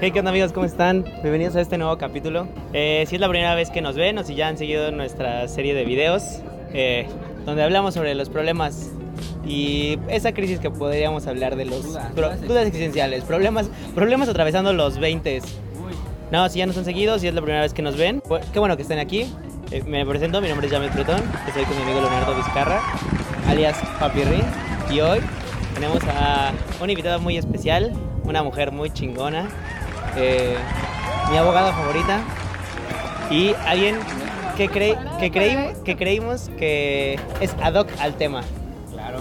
Hey, ¿qué onda amigos? ¿Cómo están? Bienvenidos a este nuevo capítulo. Eh, si es la primera vez que nos ven o si ya han seguido nuestra serie de videos, eh, donde hablamos sobre los problemas y esa crisis que podríamos hablar de los Dudas, pro- dudas existenciales, problemas, problemas atravesando los 20. No, si ya nos han seguido, si es la primera vez que nos ven, bu- qué bueno que estén aquí. Eh, me presento, mi nombre es Jamet Bretón, estoy con mi amigo Leonardo Vizcarra, alias Papi Rin, y hoy tenemos a una invitada muy especial, una mujer muy chingona, eh, mi abogada favorita y alguien que, cre- que, creí- que creímos que es ad hoc al tema. Claro.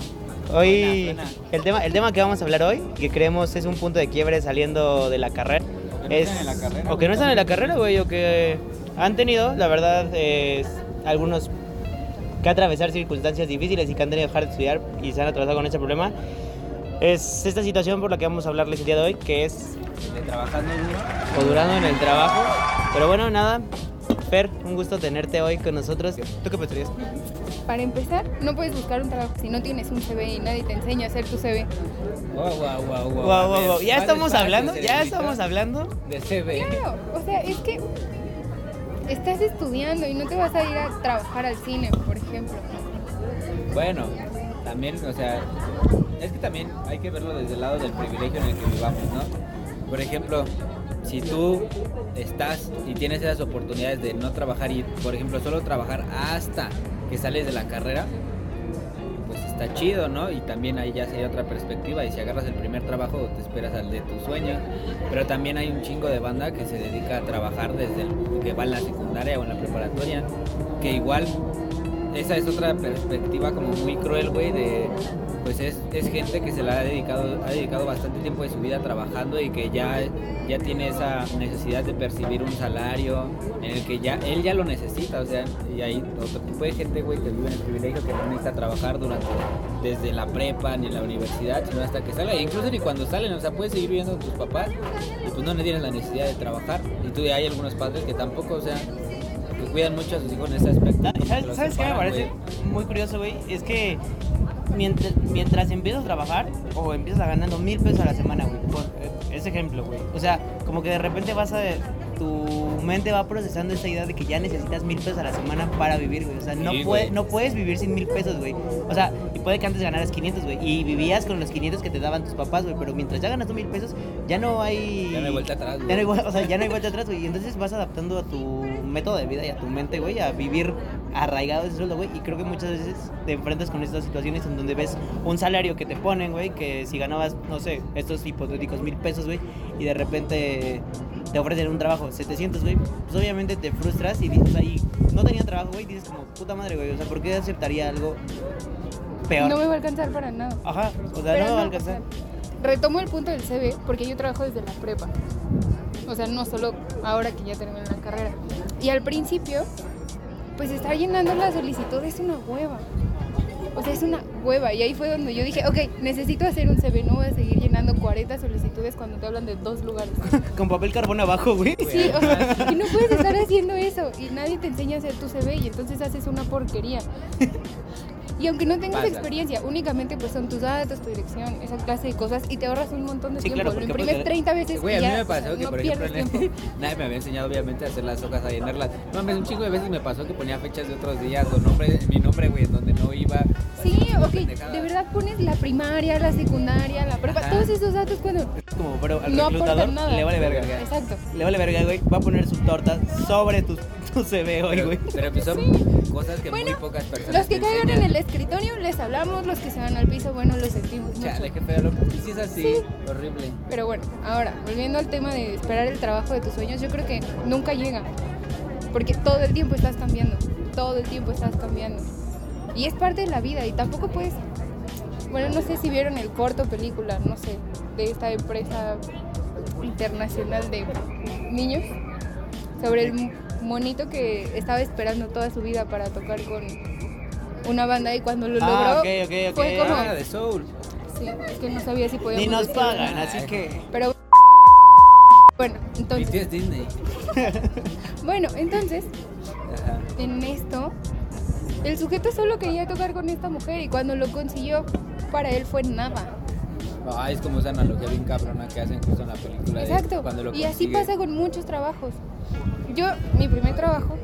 Hoy, Buena, buena. el tema, el tema que vamos a hablar hoy, que creemos es un punto de quiebre saliendo de la carrera. O que no están en la carrera, o que no están en la carrera, güey, o que han tenido, la verdad, es, algunos que atravesar circunstancias difíciles y que han tenido que dejar de estudiar y se han atravesado con ese problema. Es esta situación por la que vamos a hablarles el día de hoy, que es De trabajando duro. o durando en el trabajo. Pero bueno, nada, Fer, un gusto tenerte hoy con nosotros. ¿Tú qué pensarías? Para empezar, no puedes buscar un trabajo si no tienes un CV y nadie te enseña a hacer tu CV. Wow, wow, wow, wow. Guau, guau, guau. Ya estamos hablando, ya estamos hablando. De CV. Claro, o sea, es que estás estudiando y no te vas a ir a trabajar al cine, por ejemplo. Bueno, también, o sea, es que también hay que verlo desde el lado del privilegio en el que vivamos, ¿no? Por ejemplo, si tú estás y tienes esas oportunidades de no trabajar y, por ejemplo, solo trabajar hasta que sales de la carrera, pues está chido, ¿no? Y también ahí ya sería otra perspectiva. Y si agarras el primer trabajo, te esperas al de tus sueños. Pero también hay un chingo de banda que se dedica a trabajar desde el, que va en la secundaria o en la preparatoria. Que igual, esa es otra perspectiva como muy cruel, güey, de. Pues es, es gente que se la ha dedicado, ha dedicado bastante tiempo de su vida trabajando y que ya, ya tiene esa necesidad de percibir un salario en el que ya él ya lo necesita, o sea, y hay otro tipo de gente, güey, que vive en el privilegio que no necesita trabajar durante desde la prepa ni la universidad, sino hasta que salga, incluso ni cuando salen, o sea, puedes seguir viviendo tus papás y pues no tienes la necesidad de trabajar. Y tú hay algunos padres que tampoco, o sea, que cuidan mucho a sus hijos en ese aspecto. ¿Sabes, los ¿sabes qué me parece muy curioso, güey? Es que mientras, mientras empiezas a trabajar o empiezas a ganando mil pesos a la semana, güey, por eh, ese ejemplo, güey. O sea, como que de repente vas a. Tu mente va procesando esa idea de que ya necesitas mil pesos a la semana para vivir, güey. O sea, no, Sí, puede- no puedes vivir sin mil pesos, güey. O sea, y puede que antes ganaras 500, güey. Y vivías con los 500 que te daban tus papás, güey. Pero mientras ya ganas tus mil pesos, ya no hay. Ya no hay vuelta atrás, güey. Ya no hay, o sea, ya no hay vuelta atrás, güey. Y entonces vas adaptando a tu método de vida y a tu mente, güey, a vivir arraigado ese sueldo, güey. Y creo que muchas veces te enfrentas con estas situaciones en donde ves un salario que te ponen, güey, que si ganabas, no sé, estos hipotéticos mil pesos, güey, y de repente te ofrecen un trabajo 700, güey, pues obviamente te frustras y dices, ahí, no tenía trabajo, güey, y dices como, puta madre, güey, o sea, ¿por qué aceptaría algo peor? No me va a alcanzar para nada. Ajá, o sea, Pero no me va a alcanzar. o sea, retomo el punto del CV porque yo trabajo desde la prepa. O sea, no solo ahora que ya terminé la carrera. Y al principio, pues estar llenando la solicitud es una hueva. O sea, es una hueva. Y ahí fue donde yo dije, ok, necesito hacer un CV. No voy a seguir llenando 40 solicitudes cuando te hablan de dos lugares. Con papel carbón abajo, güey. Sí, o sea, y no puedes estar haciendo eso. Y nadie te enseña a hacer tu CV y entonces haces una porquería. Y aunque no tengas Pasa. experiencia, únicamente pues son tus datos, tu dirección, esa clase de cosas y te ahorras un montón de Sí, tiempo. claro, Lo porque imprimes puedes- 30 veces Güey, y a mí me pasó que, no por ejemplo, tiempo. nadie me había enseñado, obviamente, a hacer las hojas, a llenarlas. No, mames, un chingo de veces me pasó que ponía fechas de otros días o nombre, mi nombre, güey, en donde no iba. Sí, ok, de verdad pones la primaria, la secundaria, la prepa, Ajá. todos esos datos cuando Como, pero al no reclutador aportan nada. le vale verga. Exacto. Le vale verga, güey. Va a poner su torta sobre tu, tu CV hoy, güey. pero pues son cosas que muy Bueno, pocas personas. Los que caigan en el escritorio les hablamos, los que se van al piso, bueno, lo sentimos mucho. Chale, qué feo, loco. Y si es así, Sí. horrible. Pero bueno, ahora, volviendo al tema de esperar el trabajo de tus sueños, yo creo que nunca llega. Porque todo el tiempo estás cambiando. Todo el tiempo estás cambiando. Y es parte de la vida y tampoco puedes... Bueno, no sé si vieron el corto película, no sé, de esta empresa internacional de niños, sobre el monito que estaba esperando toda su vida para tocar con una banda y cuando lo Ah, logró ok, ok, ok. fue como... Ah, de Soul. Sí, es que no sabía si podíamos Ni nos decirlo. pagan, así que. Pero bueno, entonces, Disney. bueno, entonces, en esto, el sujeto solo quería tocar con esta mujer y cuando lo consiguió, para él fue nada. Ah, es como esa analogía bien cabrona que hacen justo en la película. de Exacto. cuando lo Y así pasa con muchos trabajos. Yo, mi primer trabajo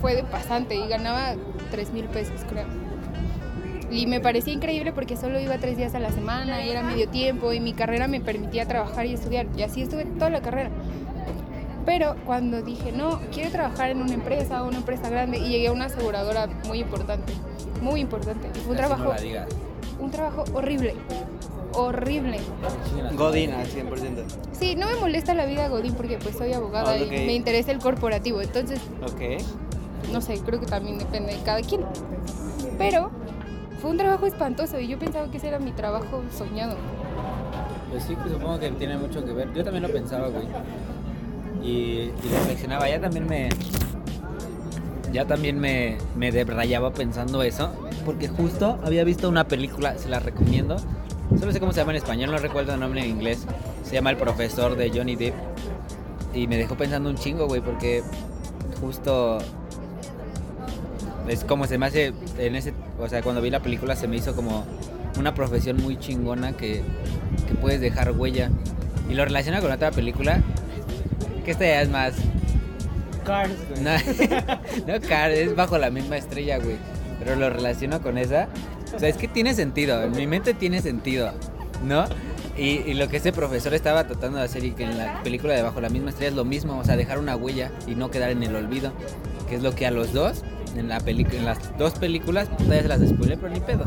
fue de pasante y ganaba 3 mil pesos, creo. Y me parecía increíble porque solo iba tres días a la semana y era medio tiempo y mi carrera me permitía trabajar y estudiar. Y así estuve toda la carrera. Pero cuando dije, no, quiero trabajar en una empresa, una empresa grande, y llegué a una aseguradora muy importante, muy importante. Y fue un Así trabajo, No un trabajo horrible, horrible. Godín al 100%. Sí, no me molesta la vida Godín porque pues soy abogada Ah, y me interesa el corporativo, entonces Ok. no sé, creo que también depende de cada quien. Pero fue un trabajo espantoso y yo pensaba que ese era mi trabajo soñado. Pues sí, pues supongo que tiene mucho que ver. Yo también lo pensaba, güey. Y, y. Ya también me. Ya también me, me debrayaba pensando eso. Porque justo había visto una película, se la recomiendo. Solo sé cómo se llama en español, no recuerdo el nombre en inglés. Se llama El profesor de Johnny Depp. Y me dejó pensando un chingo, güey, porque justo es como se me hace en ese, o sea, cuando vi la película se me hizo como una profesión muy chingona que, que puedes dejar huella. Y lo relaciona con otra película, que esta ya es más... Cars, güey. No, no Car, es bajo la misma estrella, güey. Pero lo relaciono con esa. O sea, es que tiene sentido, en mi mente tiene sentido, ¿no? Y, y lo que ese profesor estaba tratando de hacer y que en la película de Bajo la misma estrella es lo mismo, o sea, dejar una huella y no quedar en el olvido, que es lo que a los dos, en, la en las dos películas, todavía se las spoilé, pero ni pedo.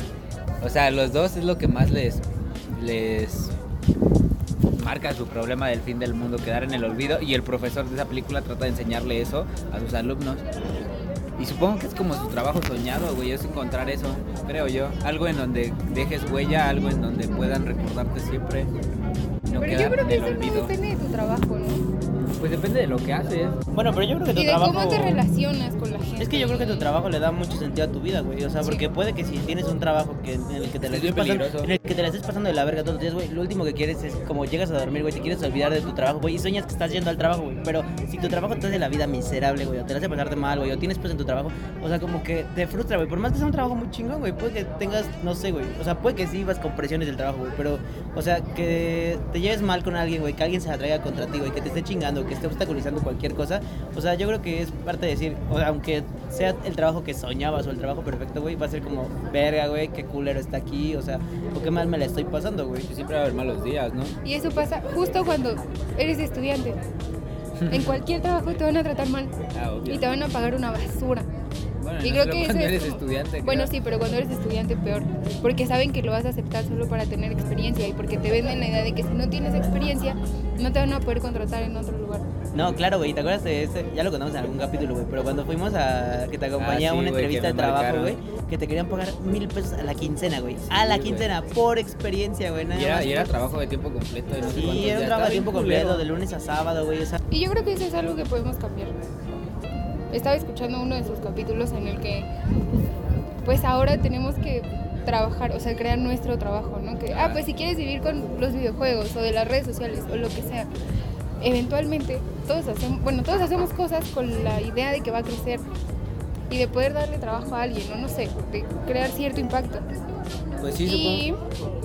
O sea, a los dos es lo que más les, les marca su problema del fin del mundo, quedar en el olvido. Y el profesor de esa película trata de enseñarle eso a sus alumnos. Y supongo que es como su trabajo soñado, güey, es encontrar eso, creo yo. Algo en donde dejes huella, algo en donde puedan recordarte siempre. No Pero yo creo que el eso no depende de tu trabajo, ¿no? Pues depende de lo que haces. Bueno, pero yo creo que tu Y de trabajo. cómo te relacionas con la gente. Es que yo creo que tu trabajo le da mucho sentido a tu vida, güey. O sea, Sí. porque puede que si tienes un trabajo que, en el que te la Es estés pasando, en el que te la estés pasando de la verga todos los días, güey, lo último que quieres es como llegas a dormir, güey, te quieres olvidar de tu trabajo, güey, y sueñas que estás yendo al trabajo, güey. Pero si tu trabajo te hace la vida miserable, güey, o te la hace pasarte mal, güey, o tienes pues en tu trabajo, o sea, como que te frustra, güey. Por más que sea un trabajo muy chingón, güey, puede que tengas, no sé, güey. O sea, puede que sí vas con presiones del trabajo, güey, pero, o sea, que te lleves mal con alguien, güey, que alguien se atraiga contra ti, güey, que te esté chingando, que esté obstaculizando cualquier cosa. O sea, yo creo que es parte de decir, o sea, aunque sea el trabajo que soñabas o el trabajo perfecto, güey, va a ser como, verga, güey, qué culero está aquí, o sea, o qué mal me la estoy pasando, güey. Siempre va a haber malos días, ¿no? Y eso pasa justo cuando eres estudiante. En cualquier trabajo te van a tratar mal Ah, y te van a pagar una basura. Bueno, Y no creo que eso es eres como- estudiante. Bueno, sí, pero cuando eres estudiante peor, porque saben que lo vas a aceptar solo para tener experiencia y porque te venden la idea de que si no tienes experiencia no te van a poder contratar en otro lugar. No, claro, güey, ¿te acuerdas de ese? Ya lo contamos en algún capítulo, güey, pero cuando fuimos a que te acompañé Ah, a sí, una güey, entrevista de trabajo, güey, que te querían pagar mil pesos a la quincena, güey. a la güey. quincena, por experiencia, güey. Y era, y era trabajo de tiempo completo. y no Sí, era un trabajo a tiempo completo, de lunes a sábado, güey, o sea. Y yo creo que eso es algo que podemos cambiar. Estaba escuchando uno de sus capítulos en el que, pues ahora tenemos que trabajar, o sea, crear nuestro trabajo, ¿no? Que, ah, pues si quieres vivir con los videojuegos o de las redes sociales o lo que sea, eventualmente todos hacemos, bueno, todos hacemos cosas con la idea de que va a crecer y de poder darle trabajo a alguien, ¿no? No sé, de crear cierto impacto. Pues sí, y supongo.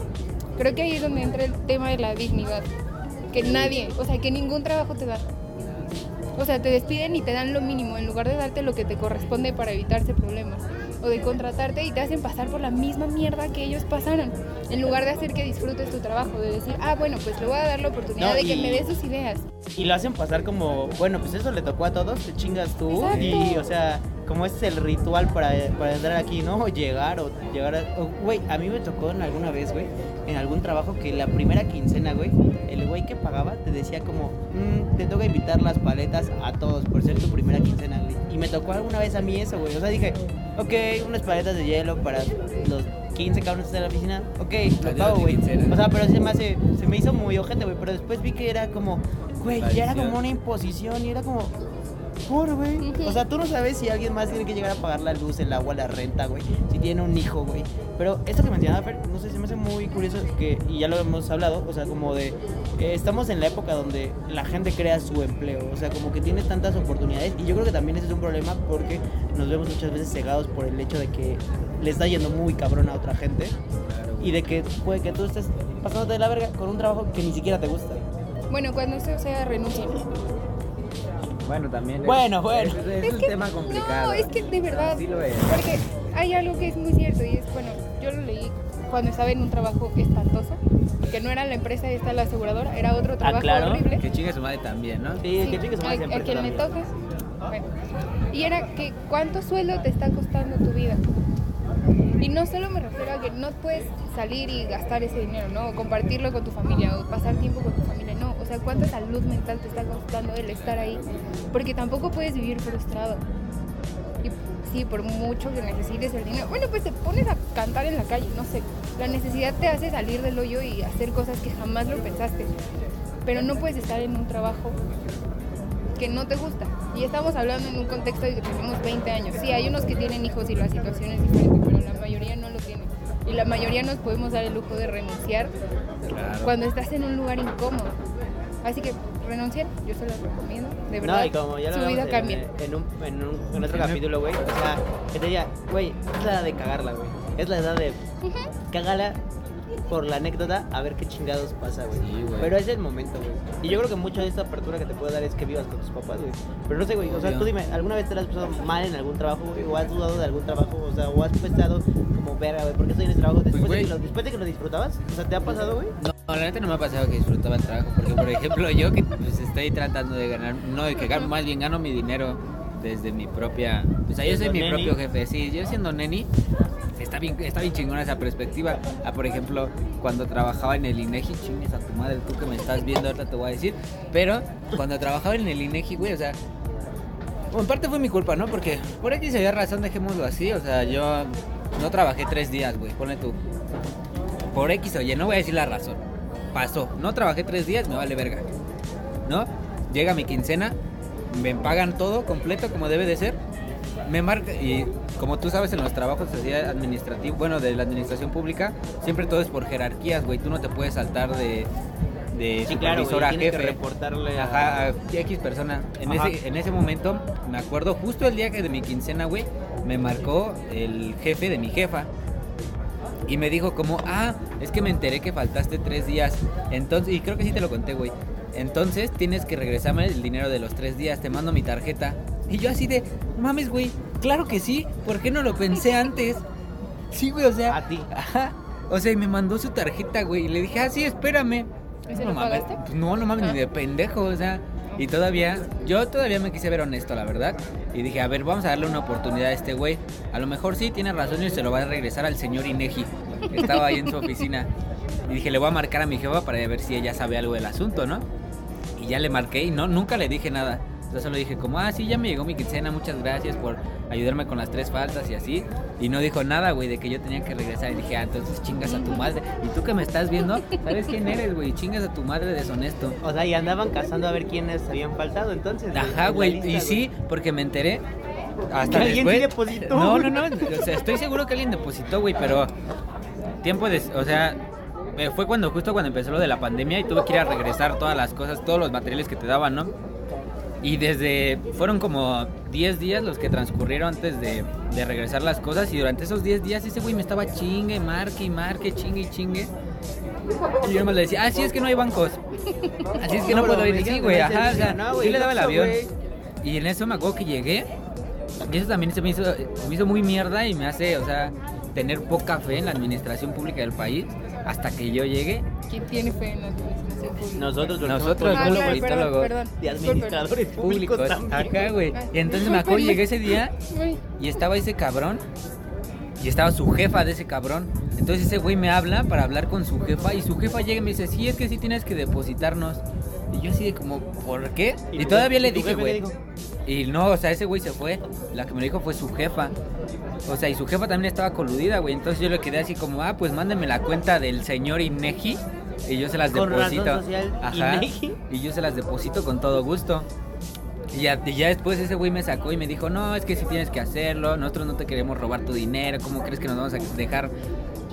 creo que ahí es donde entra el tema de la dignidad. Que nadie, o sea, que ningún trabajo te da. O sea, te despiden y te dan lo mínimo en lugar de darte lo que te corresponde para evitarse problemas. O de contratarte y te hacen pasar por la misma mierda que ellos pasaron. En lugar de hacer que disfrutes tu trabajo, de decir, ah, bueno, pues le voy a dar la oportunidad No, de que me dé sus ideas. Y lo hacen pasar como, bueno, pues eso le tocó a todos, te chingas tú. Exacto. Y, o sea, como es el ritual para, para entrar aquí, ¿no? O llegar o llegar a... Güey, a mí me tocó en alguna vez, güey, en algún trabajo que la primera quincena, güey, el güey que pagaba te decía como, "Mm, te toca invitar las paletas a todos por ser tu primera quincena, güey. Y me tocó alguna vez a mí eso, güey. O sea, dije, ok, unas paletas de hielo para los 15 cabrones de la oficina. Ok, lo pago, güey. O sea, pero se me hace, se me hizo muy ojete, güey. Pero después vi que era como, güey, ya era como una imposición y era como, por, güey. Ujú. O sea, tú no sabes si alguien más tiene que llegar a pagar la luz, el agua, la renta, güey. Si tiene un hijo, güey. Pero esto que mencionaba, Fer, no sé, se me hace muy curioso que, y ya lo hemos hablado, o sea, como de, eh, estamos en la época donde la gente crea su empleo, o sea, como que tiene tantas oportunidades. Y yo creo que también ese es un problema porque nos vemos muchas veces cegados por el hecho de que le está yendo muy cabrón a otra gente y de que puede que tú estés pasándote de la verga con un trabajo que ni siquiera te gusta. Bueno, cuando eso sea, renuncien. Bueno, también. es- Bueno, bueno. Es, es Es un que- tema complicado. No, es que de verdad. Sí lo es. Porque hay algo que es muy cierto y es, bueno, yo lo leí cuando estaba en un trabajo espantoso, que no era la empresa esta la aseguradora, era otro trabajo Ah, claro. horrible. Que chingue su madre también, ¿no? Sí, Sí, que chingue su madre a, siempre. a quien le toques. Bueno, y era que cuánto sueldo te está costando tu vida. Y no solo me refiero a que no puedes salir y gastar ese dinero, ¿no? O compartirlo con tu familia o pasar tiempo con tu familia, no. O sea, cuánta salud mental te está costando el estar ahí. Porque tampoco puedes vivir frustrado. Y sí, por mucho que necesites el dinero. Bueno, pues te pones a cantar en la calle, no sé. La necesidad te hace salir del hoyo y hacer cosas que jamás lo pensaste. Pero no puedes estar en un trabajo que no te gusta. Y estamos hablando en un contexto de que tenemos 20 años. Sí, hay unos que tienen hijos y la situación es diferente, pero la mayoría no lo tiene. Y la mayoría nos podemos dar el lujo de renunciar Claro. cuando estás en un lugar incómodo. Así que renunciar, yo se los recomiendo, de verdad. No, y como ya lo su vida hablamos cambia. en, en un, en, un, en otro capítulo, güey. O sea, que te diría, güey, es la edad de cagarla, güey. Es la edad de cagarla por la anécdota a ver qué chingados pasa, güey. Sí. Pero es el momento, güey. Y yo creo que mucho de esta apertura que te puede dar es que vivas con tus papás, güey. Pero no sé, güey. O sea, tú dime, ¿alguna vez te la has pasado mal en algún trabajo, güey? ¿O has dudado de algún trabajo? O sea, ¿o has pensado como, verga, güey, ¿por qué estoy en este trabajo? Después, Pues, de, que güey. lo, después de que lo disfrutabas, o sea, ¿te ha pasado, güey? No, la neta no me ha pasado que disfrutaba el trabajo, porque por ejemplo yo que pues, estoy tratando de ganar, no de que gano, más bien gano mi dinero desde mi propia, o sea, yo soy mi neni. propio jefe, sí, yo siendo neni, está bien, está bien chingona esa perspectiva. Ah, por ejemplo, cuando trabajaba en el INEGI, chingues a tu madre, tú que me estás viendo ahorita te voy a decir, pero cuando trabajaba en el INEGI, güey, o sea, bueno, en parte fue mi culpa, ¿no? Porque por aquí se había razón, dejémoslo así, o sea, yo no trabajé tres días, güey, ponle tú. Por X o Y, no voy a decir la razón. Pasó, no trabajé tres días, me vale verga. ¿No? Llega mi quincena, me pagan todo completo como debe de ser. Me marca, y como tú sabes en los trabajos así administrativos, bueno, de la administración pública, siempre todo es por jerarquías, güey. Tú no te puedes saltar de, de Sí, claro, supervisor güey. a Tienes que jefe. reportarle a... Ajá, a X persona. En Ajá. ese, en ese momento, me acuerdo, justo el día que de mi quincena, güey, me marcó el jefe de mi jefa. Y me dijo como, ah, es que me enteré que faltaste tres días. Entonces, y creo que sí te lo conté, güey. Entonces tienes que regresarme el dinero de los tres días, te mando mi tarjeta. Y yo así de, "No mames, güey, claro que sí, ¿por qué no lo pensé antes? Sí, güey, o sea... A ti. Ajá. O sea, y me mandó su tarjeta, güey. Y le dije, ah, sí, espérame. ¿Y se no lo mames. pagaste? Pues no, no mames, Ah. ni de pendejo, o sea. Y todavía, yo todavía me quise ver honesto, la verdad. Y dije, a ver, vamos a darle una oportunidad a este güey. A lo mejor sí tiene razón y se lo va a regresar al señor Inegi, que estaba ahí en su oficina. Y dije, le voy a marcar a mi jefa para ver si ella sabe algo del asunto, ¿no? Y ya le marqué y no, nunca le dije nada. Yo solo dije como, ah, sí, ya me llegó mi quincena, muchas gracias por ayudarme con las tres faltas y así. Y no dijo nada, güey, de que yo tenía que regresar. Y dije, ah, entonces chingas a tu madre. Y tú que me estás viendo, ¿sabes quién eres, güey? Chingas a tu madre deshonesto. O sea, y andaban cazando a ver quiénes habían faltado, entonces. Ajá, güey. Y sí, porque me enteré. Hasta alguien sí después. depositó, No, no, no. O sea, estoy seguro que alguien depositó, güey, pero. Tiempo de. O sea. eh, Fue cuando justo cuando empezó lo de la pandemia y tuve que ir a regresar todas las cosas, todos los materiales que te daban, ¿no? Y desde. Fueron como 10 días los que transcurrieron antes de, de regresar las cosas. Y durante esos 10 días ese güey me estaba chingue, marque y marque, chingue y chingue. Y yo nomás le decía, ah, sí, es que no hay bancos. Así es que no, No, puedo ir. me Sí, güey, ajá. O sea, no, sí le daba el avión. Y en eso me acuerdo que llegué. Y eso también se me hizo, se me hizo muy mierda y me hace, o sea, tener poca fe en la administración pública del país hasta que yo llegue. ¿Quién tiene fe en la administración pública? Nosotros, porque Nosotros, somos Ah, los claro, perdón, perdón. de administradores públicos, Públicos, también. acá, güey. Y entonces me acuerdo, llegué ese día y estaba ese cabrón y estaba su jefa de ese cabrón. Entonces ese güey me habla para hablar con su jefa y su jefa llega y me dice, sí, es que sí tienes que depositarnos. Y yo así de como, ¿por qué? Y, tu todavía le y dije, güey. Y no, o sea, ese güey se fue. La que me lo dijo fue su jefa. O sea, y su jefa también estaba coludida, güey. Entonces yo le quedé así como, ah, pues mándenme la cuenta del señor Inegi. Y yo se las Con razón deposito. social, Ajá. Inegi. Y yo se las deposito con todo gusto. Y ya, y ya después ese güey me sacó y me dijo, no, es que si tienes que hacerlo, nosotros no te queremos robar tu dinero, ¿cómo crees que nos vamos a dejar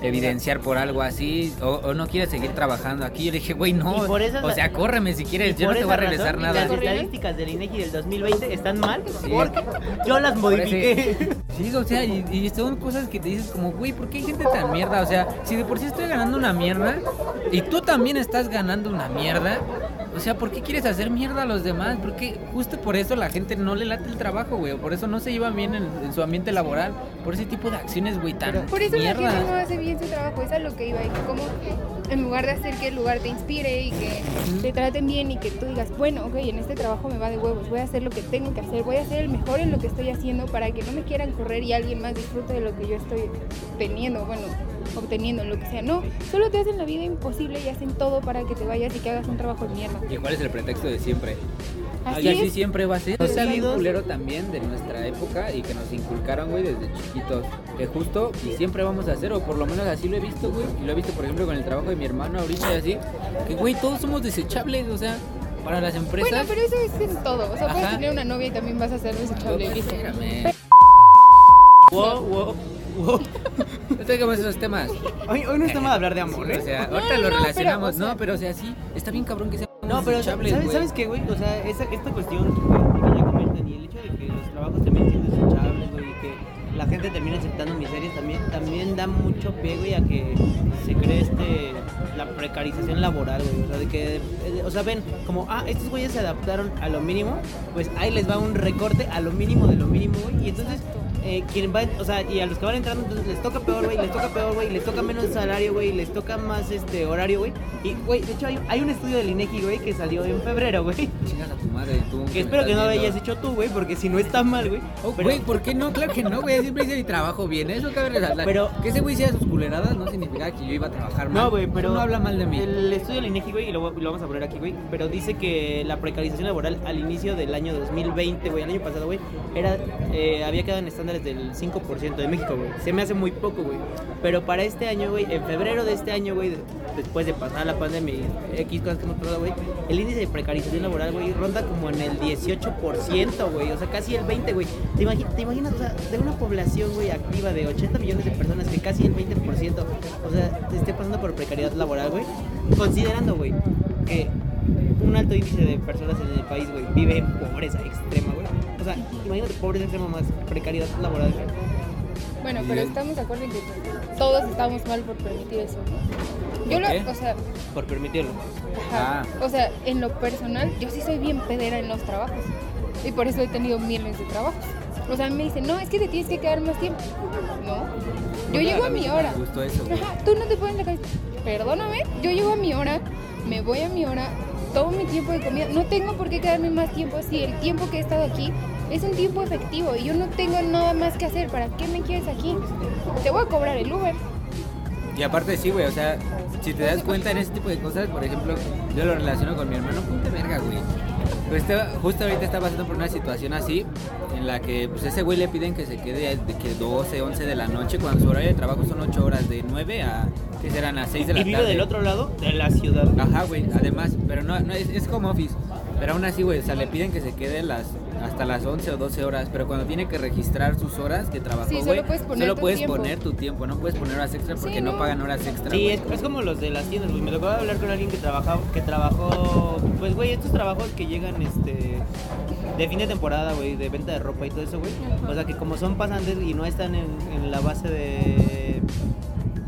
evidenciar por algo así o, o no quieres seguir trabajando aquí. Yo le dije, güey, no. O sea, córreme si quieres, yo no te voy a esa regresar razón, nada. Las estadísticas del INEGI del 2020 están mal Sí. porque yo las modifiqué. Sí, o sea, y, y son cosas que te dices como, güey, ¿por qué hay gente tan mierda? O sea, si de por sí estoy ganando una mierda y tú también estás ganando una mierda, o sea, ¿por qué quieres hacer mierda a los demás? Porque justo por eso la gente no le late el trabajo, güey, o por eso no se lleva bien en, en su ambiente laboral, por ese tipo de acciones, güey, tan Por eso la mierda. gente no hace bien su trabajo, es a lo que iba. Y que como en lugar de hacer que el lugar te inspire y que te traten bien y que tú digas, bueno, ok, en este trabajo me va de huevos, voy a hacer lo que tengo que hacer, voy a ser el mejor en lo que estoy haciendo para que no me quieran correr y alguien más disfrute de lo que yo estoy teniendo, bueno, obteniendo, lo que sea. No, solo te hacen la vida imposible y hacen todo para que te vayas y que hagas un trabajo de mierda. ¿Y cuál es el pretexto de siempre? Así y así es. siempre va a ser. O sea, bien Salidos. culero también de nuestra época y que nos inculcaron, güey, desde chiquitos. Que justo y siempre vamos a hacer, o por lo menos así lo he visto, güey. Y lo he visto, por ejemplo, con el trabajo de mi hermano ahorita y así. Que, güey, todos somos desechables, o sea, para las empresas. Bueno, pero eso es en todo. O sea, puedes Ajá. tener una novia y también vas a ser desechable. listo. Espérame. Wow, wow, wow. No tengamos esos temas. Hoy, hoy no estamos a hablar de amor, Sí, ¿eh? o sea, No, ahorita no, lo no, relacionamos. pero, o sea- no, pero o sea, sí, está bien cabrón que sean No, pero ¿sabes. ¿sabes qué, güey? O sea, esa, esta cuestión que, ya comentan y el hecho de que los trabajos terminen siendo desechables, güey, y que la gente termine aceptando miserias también, también da mucho pie, güey, a que se cree este, la precarización laboral, güey. O sea, de que, eh, o sea, ven, como, ah, estos güeyes se adaptaron a lo mínimo, pues ahí les va un recorte a lo mínimo de lo mínimo, güey, y entonces... Eh, quien va, o sea, y a los que van entrando, entonces les toca peor, güey, les toca peor, güey, les toca menos salario, güey, les toca más este horario, güey. Y, güey, de hecho hay, hay un estudio del INEGI, güey, que salió en febrero, güey. Madre, tú. Que espero que no lo hayas hecho tú, güey, porque si no está mal, güey. Oh, Pero- Güey, ¿por qué no? Claro que no, güey. Siempre hice mi trabajo bien. Eso cabe resaltar. Pero- que ese güey hiciera sus culeradas no significa que yo iba a trabajar mal. No, güey, pero. no habla mal de mí. El estudio del INEGI, güey, y lo, lo vamos a poner aquí, güey. Pero dice que la precarización laboral al inicio del año 2020, güey, el año pasado, güey, era, eh, había quedado en estándares del 5% de México, güey. Se me hace muy poco, güey. Pero para este año, güey, en febrero de este año, güey, después de pasar la pandemia y X cosas que hemos pasado, güey, el índice de precarización laboral, güey, ronda como en el 18%, güey. O sea, casi el 20%, güey. ¿Te, imagi- te imaginas, o sea, de una población, güey, activa de 80 millones de personas, que casi el 20%, o sea, te esté pasando por precariedad laboral, güey? Considerando, güey, que un alto índice de personas en el país, güey, vive en pobreza extrema, güey. O sea, imagínate pobreza extrema más precariedad laboral, güey. Bueno, pero estamos de acuerdo en que todos estamos mal por permitir eso. ¿no? Yo ¿Por lo, qué? o sea, Por permitirlo. ajá, Ah. o sea, en lo personal, yo sí soy bien pedera en los trabajos. Y por eso he tenido miles de trabajos. O sea, me dicen, no, es que te tienes que quedar más tiempo. No. Yo llego a mi hora. Eso, güey. Ajá, tú no te pones la cabeza. Perdóname, yo llego a mi hora, me voy a mi hora, tomo mi tiempo de comida. No tengo por qué quedarme más tiempo si el tiempo que he estado aquí es un tiempo efectivo y yo no tengo nada más que hacer. ¿Para qué me quieres aquí? Te voy a cobrar el Uber. Y aparte sí, güey, o sea, si te das cuenta en ese tipo de cosas, por ejemplo, yo lo relaciono con mi hermano, ponte verga, güey. Pues este- justo ahorita está pasando por una situación así, en la que pues ese güey le piden que se quede de que 12, 11 de la noche, cuando su horario de trabajo son 8 horas, de 9 a, que serán a 6 de la Y vive tarde. del otro lado de la ciudad. Ajá, güey, además, pero no, no es, es home office. Pero aún así, güey, o sea, le piden que se quede las, hasta las 11 o 12 horas. Pero cuando tiene que registrar sus horas que trabajó, Sí, güey, solo puedes poner solo tu puedes tiempo. poner tu tiempo. No puedes poner horas extra porque Sí, no. no. pagan horas extra. Sí, es, es como los de las tiendas, güey. Me tocó hablar con alguien que trabajaba, que trabajó, pues, güey, estos trabajos que llegan, este, de fin de temporada, güey, de venta de ropa y todo eso, güey. O sea, que como son pasantes y no están en, en la base de,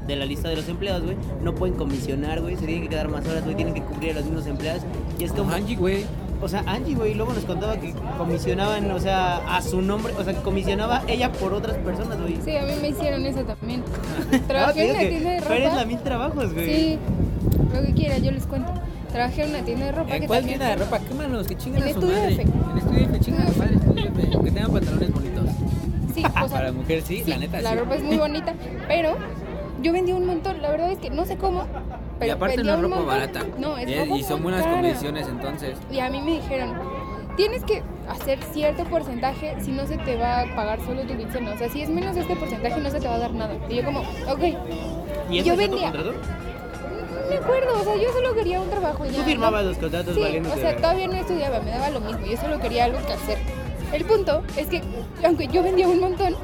de la lista de los empleados, güey, no pueden comisionar, güey. Se tienen que quedar más horas, güey, tienen que cubrir a los mismos empleados. Y es como, Angie, güey. O sea, Angie, güey, luego nos contaba que comisionaban, o sea, a su nombre, o sea, que comisionaba ella por otras personas, güey. Sí, a mí me hicieron eso también. Ah, Trabajé en una tienda de ropa. Pero eres la mil trabajos, güey. Sí, lo que quiera, yo les cuento. Trabajé en una tienda de ropa ¿En que cuál también tienda de ropa? Quémanos, que chingan En a su Estudio madre. F. En estudio F, chingan a su madre, estudio F. Que tengan pantalones bonitos. Sí, o sea, Para mujer, sí, sí, la neta, la sí. ropa es muy bonita, pero yo vendía un montón. La verdad es que no sé cómo, pero y aparte no es ropa barata. No, es y, ropa y son buenas cara. condiciones entonces. Y a mí me dijeron, tienes que hacer cierto porcentaje si no se te va a pagar solo tu quincena. O sea, si es menos de este porcentaje no se te va a dar nada. Y yo como, ok, ¿Y Yo vendía. no me acuerdo, o sea, yo solo quería un trabajo. y Tú ya, firmabas los contratos Sí, valiendo o sea, todavía no estudiaba, me daba lo mismo, yo solo quería algo que hacer. El punto es que, aunque yo vendía un montón,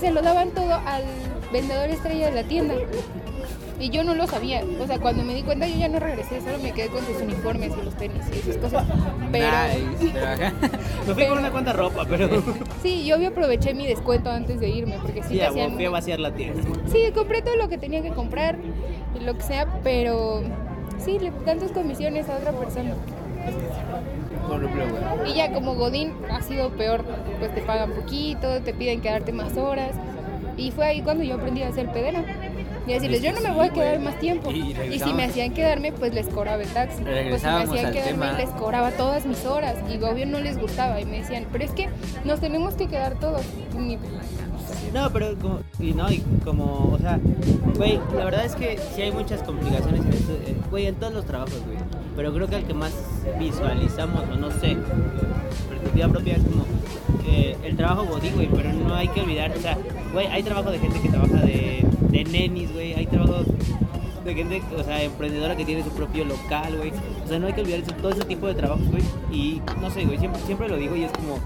se lo daban todo al vendedor estrella de la tienda. Y yo no lo sabía. O sea, cuando me di cuenta yo ya no regresé, solo me quedé con sus uniformes y los tenis y esas cosas. Pero Nice, pero. Me fui con una cuanta ropa, pero. sí, yo aproveché mi descuento antes de irme porque sí, Sí, hacían... fui a vaciar la tienda. Sí, compré todo lo que tenía que comprar y lo que sea, pero sí, le dan tus comisiones a otra persona. Y ya como Godín ha sido peor, pues te pagan poquito, te piden quedarte más horas. Y fue ahí cuando yo aprendí a hacer pedera. Y decirles, yo no me voy a quedar más tiempo. Y Y, si me hacían quedarme, pues les cobraba el taxi. Pues si me hacían quedarme, tema. les cobraba todas mis horas. Y obvio no les gustaba. Y me decían, pero es que nos tenemos que quedar todos. Mi- No, pero como, y no, y como, o sea, güey, la verdad es que sí hay muchas complicaciones en esto, eh, güey, en todos los trabajos, güey. Pero creo que el que más visualizamos, o no sé, perspectiva propia es como eh, el trabajo godín, güey, pero no hay que olvidar, o sea, güey, hay trabajo de gente que trabaja de, de nenis, güey, hay trabajo de gente, o sea, emprendedora que tiene su propio local, güey. O sea, no hay que olvidar eso- todo ese tipo de trabajos, güey. Y no sé, güey, siempre, siempre lo digo y es como,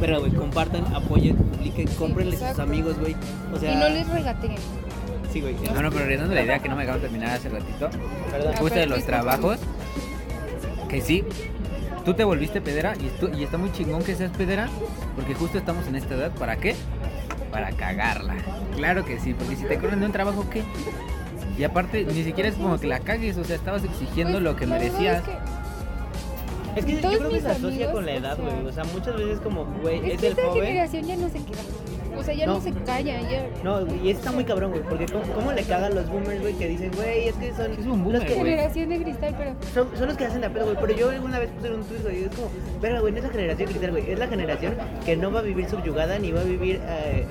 pero, güey, compartan, apoyen, publiquen, cómprenle a sus amigos, güey. O sea, y no les regateen. sí, güey. No, no, pero regresando a la idea que no me dejaron terminar hace ratito. Perdón. Justo de los trabajos. Que sí, tú te volviste pedera y, estu- y está muy chingón que seas pedera. Porque justo estamos en esta edad. ¿Para qué? Para cagarla. Claro que sí, porque si te corren de un trabajo, ¿qué? Y aparte, ni siquiera es como que la cagues, o sea, estabas exigiendo Pues, lo que merecías. es que- Es que yo creo que se asocia amigos, con la o edad, sea, güey. O sea, muchas veces como, güey, Es es que el esta joven. generación ya no se queda. O sea, ya no, No. se calla. Ya... No, y está muy cabrón, güey, porque ¿cómo, cómo le cagan los boomers, güey, que dicen, güey, es que son Es un boomer, los que. Generación de cristal, pero son, son los que hacen la pedo, güey, pero yo alguna vez puse un tweet, güey, y es como, verga, güey, no es la generación cristal, güey, es la generación que no va a vivir subyugada ni va a vivir eh,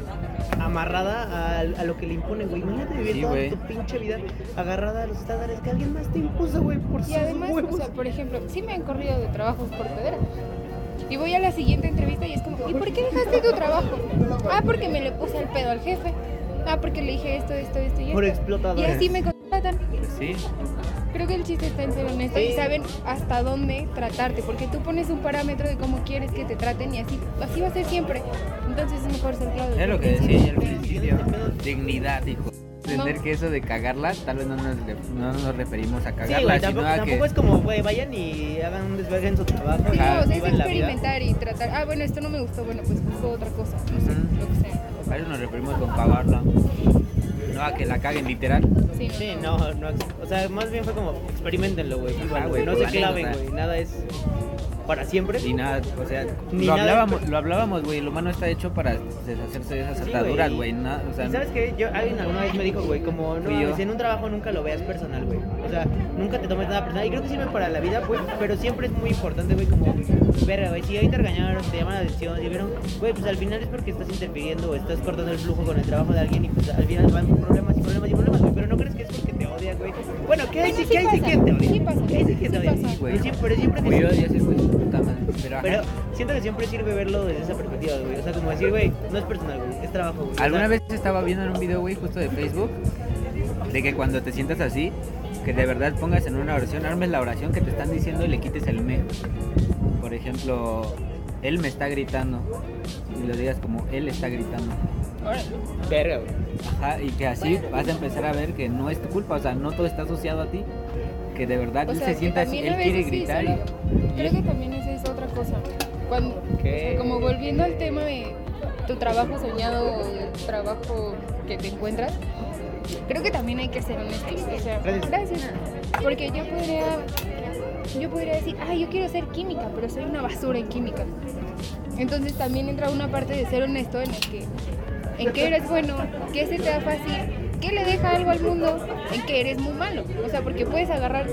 amarrada a, a lo que le imponen, güey. Imagínate vivir Sí, toda güey. tu pinche vida agarrada a los estándares que alguien más te impuso, güey, por sus Y además, huevos. o sea, por ejemplo, sí me han corrido de trabajos por pedera. Y voy a la siguiente entrevista y es como, ¿y por qué dejaste tu trabajo? Ah, porque me le puse el pedo al jefe. Ah, porque le dije esto, esto, esto y por esto. Y así me contratan. Sí. Creo que el chiste está en ser honesto Sí. y saben hasta dónde tratarte, porque tú pones un parámetro de cómo quieres que te traten y así, así va a ser siempre. Entonces es mejor ser claro. Es lo que decía yo al principio. Dignidad, hijo. Entender No. que eso de cagarla, tal vez no nos, no nos referimos a Sí, cagarla, güey, sino tampoco, a tampoco que... es como, güey, vayan y hagan un desvergue en su trabajo. Sí, no, o sea, es experimentar y tratar. Ah, bueno, esto no me gustó, bueno, pues busco otra cosa, no sé, Ujú. lo que sea. A eso nos referimos con cagarla. No a que la caguen literal. Sí, no. Sí, no, no, o sea, más bien fue como, experimentenlo, güey, Ajá, güey, no se la claven, güey, nada es para siempre. Ni nada, o sea, Ni lo, nada, hablábamos, lo hablábamos, güey. El humano está hecho para deshacerse de esas Sí, ataduras, güey. na- O sea, sabes qué, yo, alguien alguna vez me dijo, güey, como, no, yo. en un trabajo nunca lo veas personal, güey. O sea, nunca te tomes nada personal. Y creo que sirve para la vida, güey, pero siempre es muy importante, güey, como, verga, güey, si hoy te regañaron, te llaman la atención, y vieron, güey, pues al final es porque estás interfiriendo o estás cortando el flujo con el trabajo de alguien y pues al final van problemas y problemas y problemas, güey, pero no crees que es porque te odia, güey. Bueno, ¿qué hay Bueno, sí, sí ¿qué hay sí que te odia? sí pasa, ¿Qué hay sí que te sí odia? güey. Siempre, siempre yo güey. Pero, siento que siempre sirve verlo desde esa perspectiva, güey. O sea, como decir, güey, no es personal, güey, es trabajo, güey. Alguna vez estaba viendo en un video, güey, justo de Facebook, de que cuando te sientas así, que de verdad pongas en una oración, armes la oración que te están diciendo y le quites el me. Por ejemplo, él me está gritando. Y lo digas como él está gritando. Verga, güey. Ajá, y que así vas a empezar a ver que no es tu culpa, o sea, no todo está asociado a ti. Que de verdad O él sea, se sienta así, él quiere sí, gritar. y- Creo que también esa es otra cosa. Cuando, ¿Qué? o sea, como volviendo al tema de tu trabajo soñado o el trabajo que te encuentras, creo que también hay que ser honestos. O sea, Gracias. gracias. Porque yo podría, yo podría decir, ah, yo quiero ser química, pero soy una basura en química. Entonces también entra una parte de ser honesto en el que, en qué eres bueno, qué se te da fácil, qué le deja algo al mundo, en qué eres muy malo. O sea, porque puedes agarrar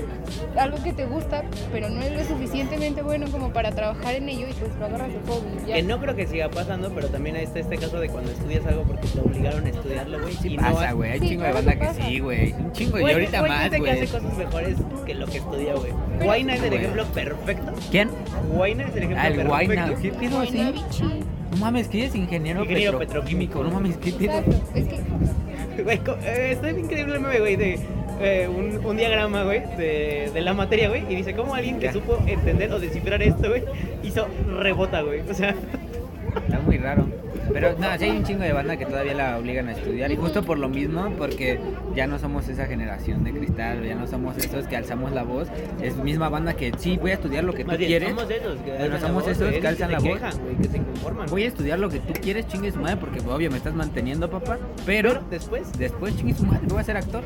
algo que te gusta, pero no eres lo suficientemente bueno como para trabajar en ello y pues lo agarras de hobby. ya. Que no creo que siga pasando, pero también está este caso de cuando estudias algo porque te obligaron a estudiarlo, güey. Sí y no pasa, has- güey, hay Sí, chingo de banda que pasa. sí, güey. Un chingo, y ahorita más, güey. hace cosas mejores que lo que estudia, güey. Guayna es el Güey. ejemplo perfecto. ¿Quién? Guayna es el ejemplo Ah, el perfecto. Guayna. ¿Qué pedo así? No mames, que ella es ingeniero, Ingeniero petro- petroquímico. No mames, qué pedo. Exacto. Es que Güey, co- eh, está increíble el meme, güey, de eh, un, un diagrama, güey, de, de la materia, güey, y dice cómo alguien que Ya. supo entender o descifrar esto, güey, hizo rebota, güey. O sea, Está muy raro. Pero no, sí hay un chingo de banda que todavía la obligan a estudiar y justo por lo mismo, porque ya no somos esa generación de cristal, ya no somos esos que alzamos la voz, es misma banda que sí, voy a estudiar lo que tú bien, quieres. somos esos que Bueno, somos voz, esos que alzan se la voz. quejan, güey, que se inconforman. Voy a estudiar lo que tú quieres, chingue su madre, porque obvio me estás manteniendo, papá. Pero Pero después, después chingue su madre, voy a ser actor,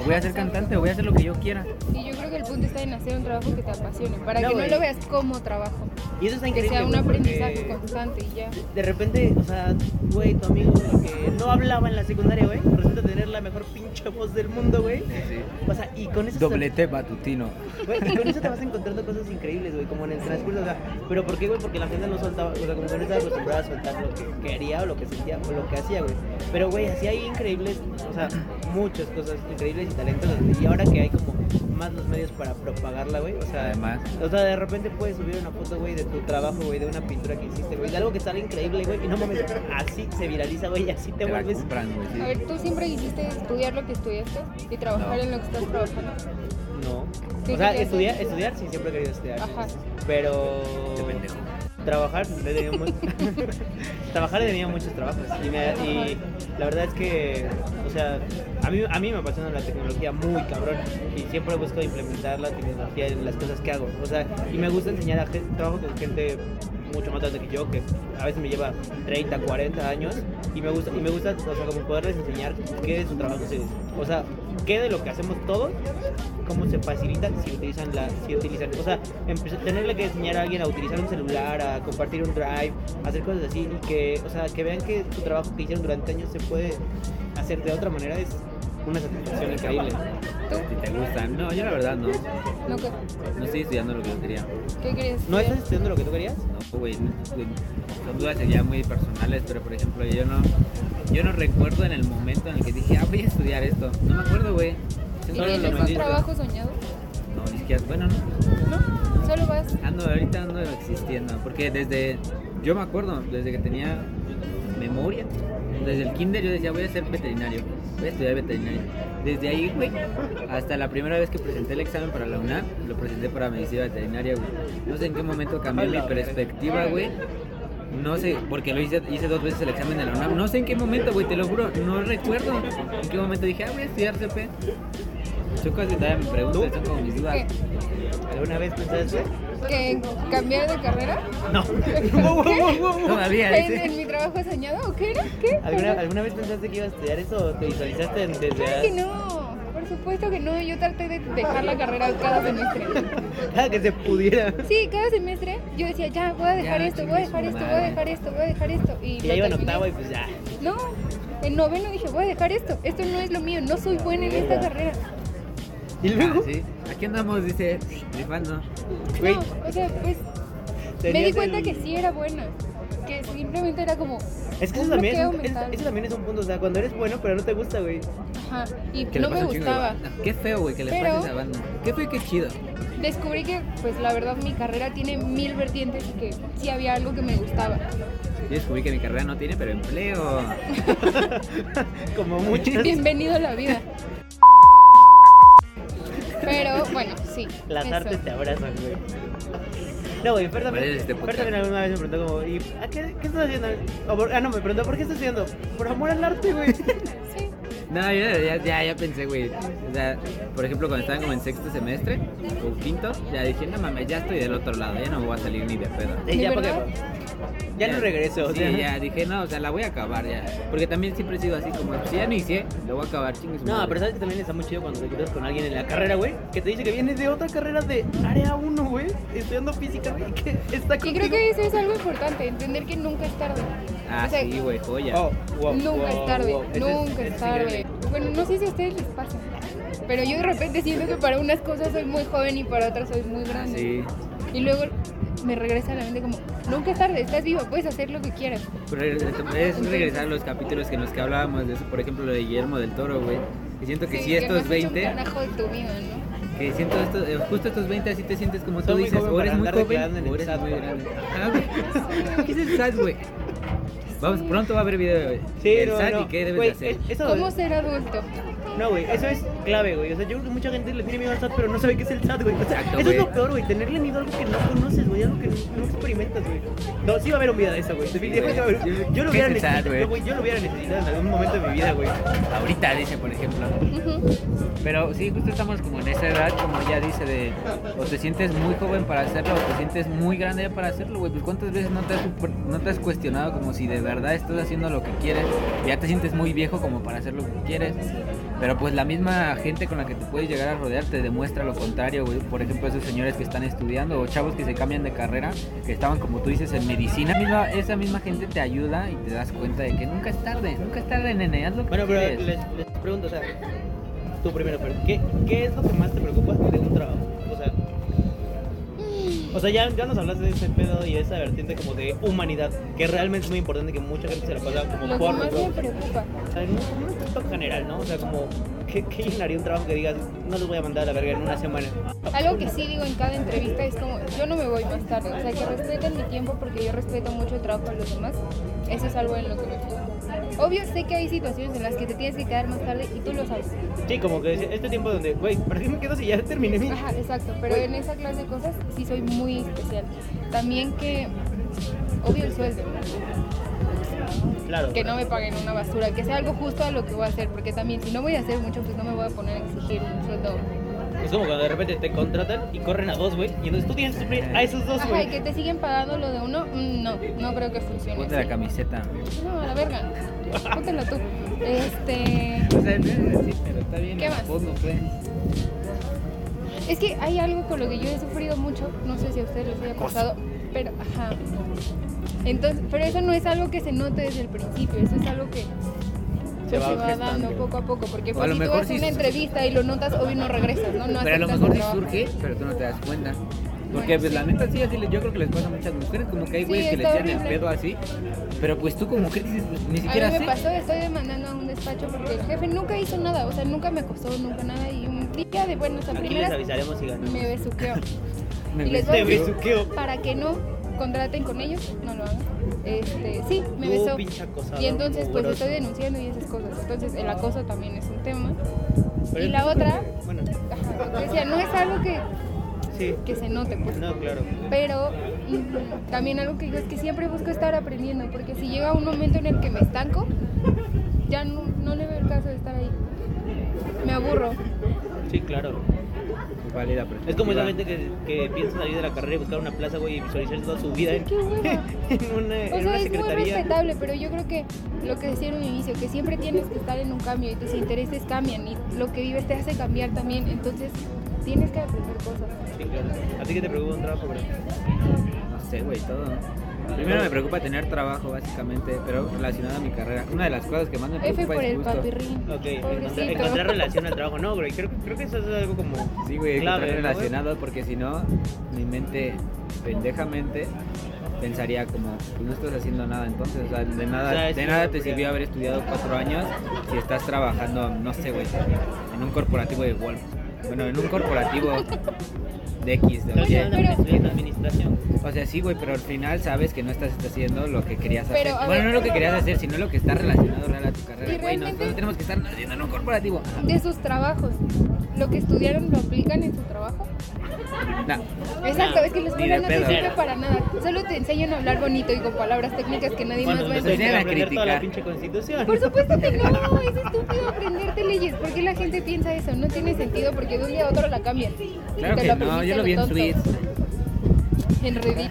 o voy a ser cantante, o voy a hacer lo que yo quiera. Y yo creo que el punto está en hacer un trabajo que te apasione, para No, que no güey. lo veas como trabajo, y eso está que increíble. sea un aprendizaje constante y ya. De repente, o sea, güey, tu amigo que no hablaba en la secundaria, güey, resulta tener la mejor pinche voz del mundo, güey. O sea, y con eso te- Doblete matutino. Güey, y con eso te vas encontrando cosas increíbles, güey, como en el transcurso, o sea, pero ¿por qué, güey? Porque la gente no soltaba, o sea, como que no estaba acostumbrada a soltar lo que quería o lo que sentía o lo que hacía, güey. Pero, güey, así hay increíbles, o sea, muchas cosas increíbles y talentosas, güey. Y ahora que hay como más los medios para propagarla, güey, o sea, Además. o sea, de repente puedes subir una foto, güey, de tu trabajo, güey, de una pintura que hiciste, güey, de algo que sale increíble, güey, y no mames, así se viraliza, güey, y así te Te la vuelves. compran, güey, sí. A ver, ¿tú siempre quisiste estudiar lo que estudiaste y trabajar No. en lo que estás trabajando? No. ¿Qué O sea, estudiar, estudiar, sí, siempre he querido estudiar. Ajá. Pero. Qué pendejo. Trabajar, he tenido mu- trabajar he tenido muchos trabajos. Y la verdad es que, o sea, a mí, a mí me apasiona la tecnología muy cabrón. Y siempre busco implementar la tecnología en las cosas que hago. O sea, y me gusta enseñar a gente, trabajo con gente mucho más grande que yo, que a veces me lleva 30, 40 años. Y me gusta, y me gusta o sea, como poderles enseñar qué de su trabajo O sea, qué de lo que hacemos todos cómo se facilita si utilizan la si utilizan o sea tenerle que enseñar a alguien a utilizar un celular a compartir un drive hacer cosas así y que o sea que vean que su trabajo que hicieron durante años se puede hacer de otra manera es una satisfacción increíble ¿Tú? Si te gustan. No, yo la verdad no. ¿No qué? No estoy estudiando lo que yo quería. ¿Qué querías no estás estudiando lo que tú querías No, güey. Son dudas ya muy personales, pero por ejemplo, yo no, yo no recuerdo en el momento en el que dije, ah, voy a estudiar esto. No me acuerdo, güey. ¿Y tienes un trabajo soñado? No, ni siquiera, bueno, no. ¿No? Solo vas. Ando, ahorita ando existiendo. Porque desde, yo me acuerdo, desde que tenía memoria, desde el kinder yo decía, voy a ser veterinario, voy a estudiar veterinario. Desde ahí, güey, hasta la primera vez que presenté el examen para la UNAM, lo presenté para medicina veterinaria, güey. No sé en qué momento cambió mi perspectiva, güey. No sé, porque lo hice, hice dos veces el examen de la UNAM. No sé en qué momento, güey, te lo juro, no recuerdo en qué momento dije, ah, voy a estudiar CP. Son cosas que todavía me pregunto, son como mis dudas. Alguna vez pensaste ¿Que cambiar de carrera? no Todavía, ¿En, en mi trabajo soñado o qué era? ¿Qué? ¿Alguna, alguna vez pensaste que ibas a estudiar eso o te visualizaste en- Claro que desde no. Por supuesto que no. Yo traté de dejar la carrera cada semestre. cada que se pudiera Sí, cada semestre yo decía, ya, voy a dejar Ya, esto, voy a dejar esto, voy a dejar esto, voy a dejar esto. Y, y ya iba en octavo y pues ya No, en noveno dije, voy a dejar esto. Esto no es lo mío, no soy buena en esta carrera. y luego Ah, sí. Aquí andamos, dice, rifando. Güey, No, o sea, pues me di cuenta el- que sí era buena. Que simplemente era como. Es que eso también, es, un- es- mental. eso también es un punto, o sea, cuando eres bueno pero no te gusta, güey. Ajá. Y Que le no me gustaba. Qué feo, güey, que Pero- pase a esa banda. Qué feo y qué chido. Descubrí que, pues la verdad, mi carrera tiene mil vertientes y que sí había algo que me gustaba. Yo descubrí que mi carrera no tiene, pero empleo. Como muchas. Bienvenido a la vida. Pero bueno, sí. Las eso. artes te abrazan, güey. No, güey, Fer también, ¿Cuál es este también alguna vez me preguntó como, ¿y a qué, qué estás haciendo? O por- ah, no, me preguntó, ¿por qué estás haciendo? Por amor al arte, güey. Sí. No, yo ya, ya, ya pensé, güey. O sea, por ejemplo, cuando estaban como en sexto semestre o quinto, ya dije, no mames, ya estoy del otro lado, ya no me voy a salir ni de pedo. Y ¿De ya, porque, verdad? ya no regreso, o Sí, sea. ya dije, no, o sea, la voy a acabar ya. Porque también siempre he sido así, como, si ya no hice, lo voy a acabar, chingue su No, madre. pero sabes que también está muy chido cuando te encuentras con alguien en la carrera, güey, que te dice que viene de otra carrera de área 1, güey, estudiando física, güey, que está Y contigo. creo que eso es algo importante, entender que nunca es tarde. Ah, O sea, sí, güey, joya. Oh, wow, nunca wow, es tarde, wow. Nunca es tarde. Bueno, no sé si a ustedes les pasa, pero yo de repente siento que para unas cosas soy muy joven y para otras soy muy Ah, grande. sí. Y luego me regresa a la mente como, nunca es tarde, estás viva, puedes hacer lo que quieras. Pero Es regresar a los capítulos que en los que hablábamos de eso, por ejemplo, lo de Guillermo del Toro, güey. Y siento que Sí, si estos has hecho un 20, carajo de tu vida, ¿no? que siento estos, eh, justo estos 20 así te sientes como tú dices, o eres muy andar joven o el eres SAT, muy güey. grande. Güey. ¿Qué es el SAT, güey? Vamos, pronto va a haber video de Sí, no, no. y qué debes de hacer. es- eso ¿Cómo ser adulto? No, güey, eso es clave, güey. O sea, yo creo que mucha gente le tiene miedo al SAT, pero no sabe qué es el SAT, güey. O sea, Exacto, eso es lo peor, güey. Tenerle miedo a algo que no conoces, güey. Algo que no experimentas, güey. No, sí va a haber un video de eso, güey. Definitivamente va a haber. Sí. Yo lo ¿Qué hubiera es el SAT, necesitado, güey? Yo lo hubiera necesitado en algún momento de mi vida, güey. Ahorita dice, por ejemplo. Pero sí, justo estamos como en esa edad, como ella dice, de o te sientes muy joven para hacerlo o te sientes muy grande para hacerlo, güey. Pues cuántas veces no te, has, no te has cuestionado como si de verdad estás haciendo lo que quieres, ya te sientes muy viejo como para hacer lo que quieres. Pero pues la misma gente con la que te puedes llegar a rodear te demuestra lo contrario, güey. Por ejemplo, esos señores que están estudiando o chavos que se cambian de carrera, que estaban como tú dices en medicina, misma, esa misma gente te ayuda y te das cuenta de que nunca es tarde, nunca es tarde, nene, haz lo que Bueno, pero les, les pregunto, o sea, tú primero, pero ¿qué, ¿qué es lo que más te preocupa de un trabajo? O sea, ya, ya nos hablaste de ese pedo y esa vertiente como de humanidad, que realmente es muy importante que mucha gente se la pasa como Lo que por más me preocupa. O sea, en un, aspecto general, ¿no? O sea, como, ¿qué, ¿qué llenaría un trabajo que digas, no los voy a mandar a la verga en una semana? Algo que sí digo en cada entrevista es como, yo no me voy más tarde, o sea, que respeten mi tiempo porque yo respeto mucho el trabajo de los demás. Eso es algo en lo que me fijo. Obvio, sé que hay situaciones en las que te tienes que quedar más tarde y tú lo sabes. Sí, como que este tiempo donde, güey, ¿para qué me quedo si ya terminé mi...? Ajá, exacto, pero en esa clase de cosas sí soy muy especial. También que, obvio el sueldo, Claro. que no me paguen una basura, que sea algo justo a lo que voy a hacer, porque también si no voy a hacer mucho, pues no me voy a poner a exigir un sueldo. Es como cuando de repente te contratan y corren a dos, güey, y entonces tú tienes que suplir a esos dos, Ajá, y güey. que te siguen pagando lo de uno, mm, no, no creo que funcione. Ponte la camiseta. No, a la verga. Póntela tú. Este. O sea, no es así, pero está bien. ¿Qué más? fondo, pues. Es que hay algo con lo que yo he sufrido mucho, no sé si a ustedes les haya pasado, pero ajá. Entonces, pero eso no es algo que se note desde el principio, eso es algo que Se pues, va se va gestando. dando poco a poco, porque O a pues, lo si tú mejor vas a sí una entrevista y lo notas, obvio no regresas, ¿no? No Pero a lo mejor sí surge, pero tú no te das cuenta. Porque Bueno, pues sí. la neta sí, así le- yo creo que les pasa a muchas mujeres, como que hay Sí, güeyes que le echan el pedo así. Pero pues tú como mujer dices, pues, ni A siquiera mí me sé. pasó, estoy demandando a un despacho porque el jefe nunca hizo nada, o sea, nunca me acosó, nunca nada, y un día de buenas a Aquí les primeras avisaremos si ganamos. me besuqueó. Me y les voy a besuqueo. para que no contraten con ellos, no lo hagan. Este, sí, me besó. Y entonces pues estoy denunciando y esas cosas. Entonces el acoso también es un tema. Y la otra, Bueno, decía, no es algo que, sí. que se note, pues. No, claro. Pero mm, también algo que digo es que siempre busco estar aprendiendo, porque si llega un momento en el que me estanco, ya no, no le veo el caso de estar ahí. Me aburro. Sí, claro. Válida Es como esa gente que, que piensa salir de la carrera y buscar una plaza, güey, y visualizar toda su vida en, Qué en una, O en sea, una es muy secretaría. respetable, pero yo creo que lo que decía en un inicio, que siempre tienes que estar en un cambio y tus intereses cambian y lo que vives te hace cambiar también, entonces tienes que aprender cosas. Sí, claro. ¿A ti qué te preocupa un trabajo, bro? No sé, güey, todo. Primero me preocupa tener trabajo, básicamente, pero relacionado a mi carrera. Una de las cosas que más me F preocupa por es el justo... papirrín. Ok, encontrar, encontrar relación al trabajo. No, güey, creo, creo que eso es algo como Sí, güey, clave, estar ¿no, relacionado porque si no, mi mente, pendejamente, pensaría como, pues no estás haciendo nada entonces, o sea, de nada, O sea, de que- nada te sirvió haber estudiado cuatro años si estás trabajando, no sé, güey, en un corporativo de Wolf. Bueno, en un corporativo de X, de Y. administración. O sea, sí, güey, pero al final sabes que no estás haciendo lo que querías hacer. Pero, bueno, ver- no lo que querías hacer, sino lo que está relacionado real a tu carrera. Y Güey, realmente- nosotros tenemos que estar haciendo en un corporativo. De sus trabajos, lo que estudiaron lo aplican en su trabajo. No. Exacto, es que la Ni escuela de no te sirve para nada. Solo te enseñan a hablar bonito y con palabras técnicas que nadie Cuando más va a entender. a aprender toda la criticar. pinche constitución. Por supuesto que no, es estúpido aprenderte leyes. ¿Por qué la gente piensa eso? No tiene sentido porque de un día a otro la cambian. Claro que no, aprendiste yo lo vi en tonto. Suits. En Reddit.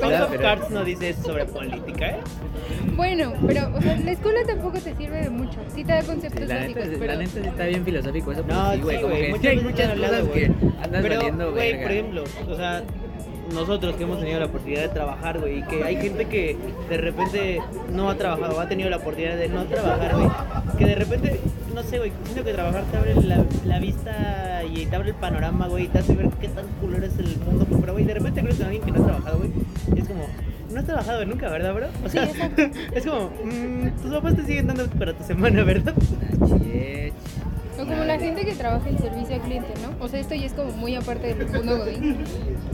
House of Cards no dice eso sobre política, ¿eh? Bueno, pero o sea, la escuela tampoco te sirve de mucho. Sí te da conceptos La básicos, neta, pero la neta sí está bien filosófico eso, pero No, sí, güey, sí, como güey, que muchas hay muchas cosas que andas Pero, valiendo güey, verga. por ejemplo, o sea, nosotros que hemos tenido la oportunidad de trabajar, güey, y que hay gente que de repente no ha trabajado, o ha tenido la oportunidad de no trabajar, güey, que de repente, no sé, güey, siento que trabajar te abre la, la vista y te abre el panorama, güey, y te hace ver qué tan culero es el mundo, pero, güey, de repente creo que alguien que no ha trabajado, güey, y es como... No has trabajado nunca, ¿verdad, bro? O sea, exacto. es como, mm, tus papás te siguen dando para tu semana, ¿verdad? O como la gente que trabaja en servicio al cliente, ¿no? O sea, esto ya es como muy aparte del mundo godín.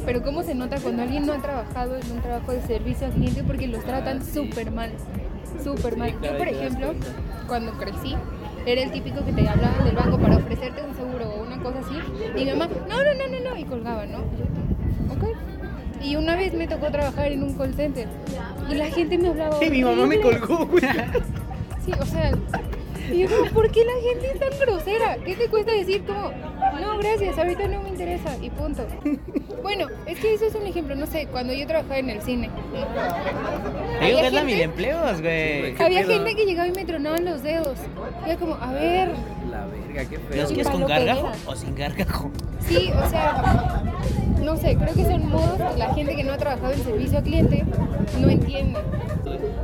Pero cómo se nota cuando alguien no ha trabajado en un trabajo de servicio al cliente porque los tratan súper mal. Súper mal. Yo, por ejemplo, cuando crecí, era el típico que te hablaban del banco para ofrecerte un seguro o una cosa así. Y mi mamá, no, no, no, no, no, y colgaba, ¿no? Y yo, ok. Y una vez me tocó trabajar en un call center y la gente me hablaba. Sí, mi mamá me colgó, güey. Sí, o sea, y yo ¿por qué la gente es tan grosera? ¿Qué te cuesta decir como, no, gracias, ahorita no me interesa y punto? Bueno, es que eso es un ejemplo, no sé, cuando yo trabajaba en el cine. Te digo Había que es la gente- mil empleos, güey. ¿Qué Había pedo? gente que llegaba y me tronaban los dedos. Y era como, a ver, La verga, qué ¿Los feo. Sí, quieres con gargajo o sin gargajo? sí, o sea, no sé, creo que son modos que la gente que no ha trabajado en servicio al cliente no entiende.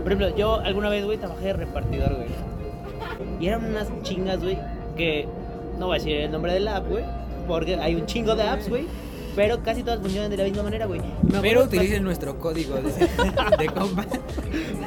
Por ejemplo, yo alguna vez, güey, trabajé de repartidor, güey. Y eran unas chingas, güey, que no voy a decir el nombre de la app, güey, porque hay un chingo de apps, güey, pero casi todas funcionan de la misma manera, güey. Pero utilicen nuestro código de, de compa.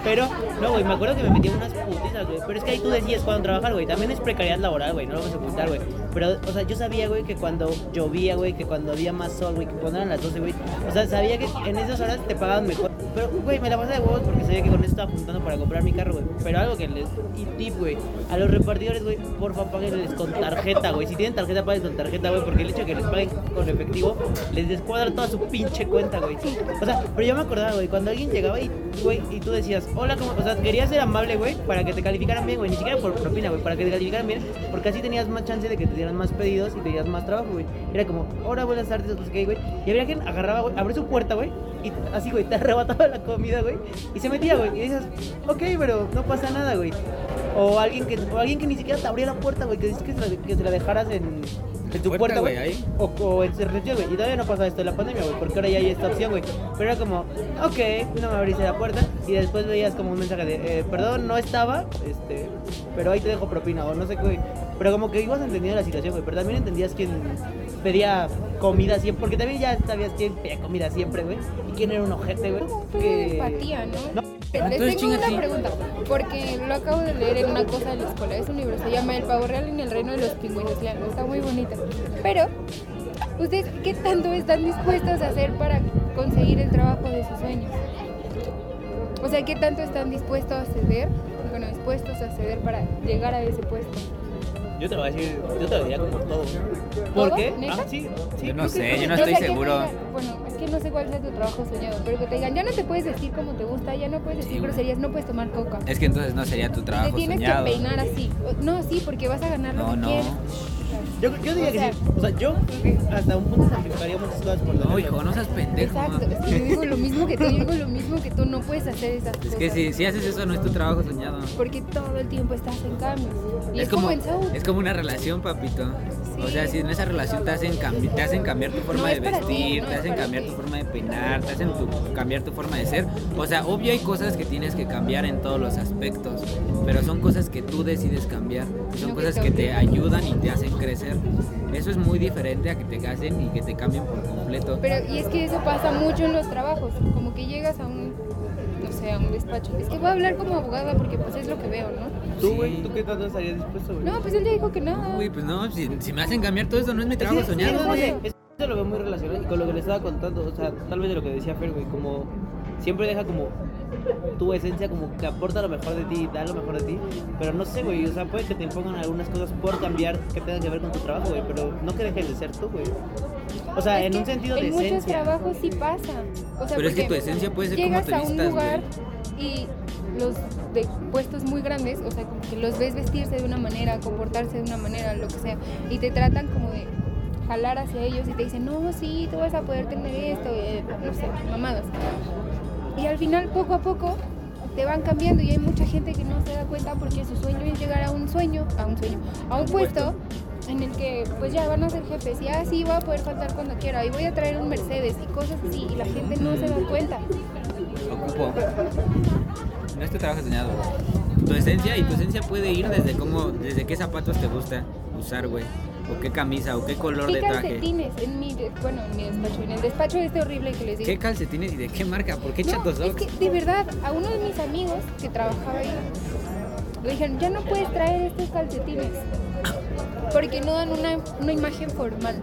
Pero, no, güey, me acuerdo que me metí unas putizas, güey. Pero es que ahí tú decides cuándo trabajar, güey. También es precariedad laboral, güey, no lo vamos a ocultar, güey. Pero, o sea, yo sabía, güey, que cuando llovía, güey, que cuando había más sol, güey, que cuando eran las 12, güey. O sea, sabía que en esas horas te pagaban mejor. Pero, güey, me la pasé de huevos porque sabía que con eso estaba juntando para comprar mi carro, güey. Pero algo que les. Y tip, güey. A los repartidores, güey, porfa, páguenles con tarjeta, güey. Si tienen tarjeta, paguen con tarjeta, güey. Porque el hecho de que les paguen con efectivo les descuadra toda su pinche cuenta, güey. O sea, pero yo me acordaba, güey, cuando alguien llegaba y, güey, y tú decías, hola, ¿cómo? O sea, querías ser amable, güey, para que te calificaran bien, güey. Ni siquiera por propina, güey, para que te calificaran bien. Porque así tenías más chance de que te dieran más pedidos y te más trabajo, güey. Era como, hola, buenas tardes, no güey. Y habría quien agarraba, güey, abría su puerta, güey, y así, güey, te arrebataba la comida, güey, y se metía, güey. Y dices, ok, pero no pasa nada, güey. O alguien que, o alguien que ni siquiera te abría la puerta, güey, que dices que se que se la dejaras en, en tu Puerta, güey, ahí. O, o en recepción, güey. Y todavía no pasa esto de la pandemia, güey, porque ahora ya hay esta opción, güey. Pero era como, ok, no me abriste la puerta. Y después veías como un mensaje de, eh, perdón, no estaba, este, pero ahí te dejo propina, o no sé qué, güey. Pero como que ibas entendiendo la situación, güey. Pero también entendías quién pedía comida siempre, porque también ya sabías quién pedía comida siempre, güey. Y quién era un ojete, güey. De empatía, ¿no? No. Les Entonces, tengo una pregunta, porque lo acabo de leer en una cosa de la escuela. Es un libro, se llama El pavo real en el reino de los pingüinos. Leanlo, está muy bonita. Pero, ¿ustedes qué tanto están dispuestos a hacer para conseguir el trabajo de sus sueños? O sea, ¿qué tanto están dispuestos a ceder? Bueno, dispuestos a ceder para llegar a ese puesto. Yo te lo voy a decir, yo te lo diría como todo. ¿Por qué? ¿Neta? Ah, sí, sí. Yo no sé, yo no estoy te seguro. bueno, es que no sé cuál sea tu trabajo soñado, pero que te digan, ya no te puedes vestir como te gusta, ya no puedes decir groserías, no puedes tomar coca. Es que entonces no sería tu Te trabajo tienes soñado. que peinar así. No, sí, porque vas a ganar lo No, que no. quieres. Yo, yo diría O sea- que sí. O sea, yo creo que hasta un punto sacrificaría muchas cosas por No, tenerlo. hijo, no seas pendejo. Exacto, es que yo digo lo mismo que tú, yo digo lo mismo que tú, no puedes hacer esas Es cosas. que si, si haces eso no es tu trabajo soñado. Porque todo el tiempo estás en cambios. Y es, Es como, en Saúl. es como una relación, papito. O sea, si en esa relación te hacen, te hacen cambiar tu forma No de ti, vestir, no te hacen cambiar ti. tu forma de peinar, te hacen tu- cambiar tu forma de ser. O sea, obvio hay cosas que tienes que cambiar en todos los aspectos, pero son cosas que tú decides cambiar. Son No cosas que te ayudan y te hacen crecer. Eso es muy diferente a que te casen y que te cambien por completo. Pero, y es que eso pasa mucho en los trabajos, como que llegas a un, no sé, a un despacho. Es que voy a hablar como abogada porque pues es lo que veo, ¿no? Tú, güey, Sí. ¿tú qué tanto estarías dispuesto, güey? No, pues él ya dijo que no. Uy, pues no, si, si me hacen cambiar todo eso no es mi trabajo Sí, soñado. güey. Eso lo veo muy relacionado y con lo que le estaba contando, o sea, tal vez de lo que decía Fer, güey, como siempre deja como tu esencia como que aporta lo mejor de ti, da lo mejor de ti, pero no sé, güey, o sea, puede que te impongan algunas cosas por cambiar que tengan que ver con tu trabajo, güey, pero no que dejes de ser tú, güey. O sea, Es en un sentido de En muchos esencia. trabajos sí pasa. O sea, Pero es que tu esencia puede ser como te a un vistas, lugar güey. y los de puestos muy grandes, o sea, como que los ves vestirse de una manera, comportarse de una manera, lo que sea, y te tratan como de jalar hacia ellos y te dicen, no, sí, tú vas a poder tener esto, eh, no sé, mamadas. Y al final, poco a poco, te van cambiando y hay mucha gente que no se da cuenta porque su sueño es llegar a un sueño, a un sueño, a un puesto en el que pues ya van a ser jefes y así voy a poder faltar cuando quiera y voy a traer un Mercedes y cosas así y la gente no se da cuenta. Ocupo. No es tu trabajo soñado. Tu esencia y tu esencia puede ir desde cómo, desde qué zapatos te gusta usar, güey. O qué camisa, o qué color ¿Qué de traje. calcetines en mi, bueno, en mi despacho, en el despacho este horrible que les digo? ¿Qué calcetines y de qué marca? ¿Por qué No, chatos es que de verdad, a uno de mis amigos que trabajaba ahí, le dijeron, ya no puedes traer estos calcetines, porque no dan una, una imagen formal.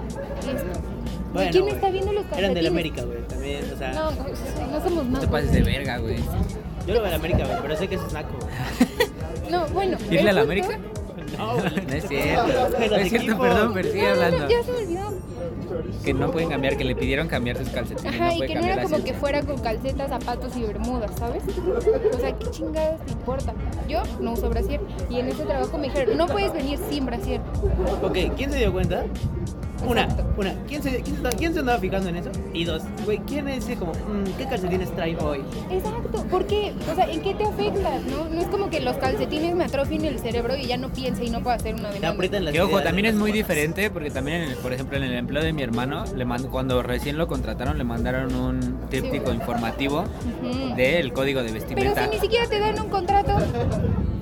Y es, ¿y Bueno, ¿Quién güey. está viendo los calcetines? Eran del América, güey, también, o sea, No, no, no somos No más. te pases de verga, güey. yo lo veo en América, güey, pero sé que es naco, güey. No, bueno. ¿Irle el a la punto- América? No. No es cierto. No es cierto, perdón, pero sigue No, no, hablando. no, ya se me olvidó. Que no pueden cambiar, que le pidieron cambiar sus calcetines. Ajá, no y que no era como que fuera con calcetas, zapatos y bermudas, ¿sabes? O sea, ¿qué chingados te importa? Yo no uso brasier y en ese trabajo me dijeron, no puedes venir sin brasier. Ok, ¿quién se dio cuenta? Una, una, ¿quién se, quién, se estaba- quién se andaba fijando en eso? Y dos, güey, ¿quién es ese como, mm, qué calcetines trae hoy? Exacto, ¿por qué? O sea, ¿en qué te afecta? No, no es como que los calcetines me atrofien el cerebro y ya no piense y no pueda hacer una las Que ojo, también es muy cosas. diferente porque también, en el- por ejemplo, en el empleo de mi hermano, le mand- cuando recién lo contrataron, le mandaron un tríptico informativo Ujú. del código de Pero vestimenta. si ni siquiera te dan un contrato,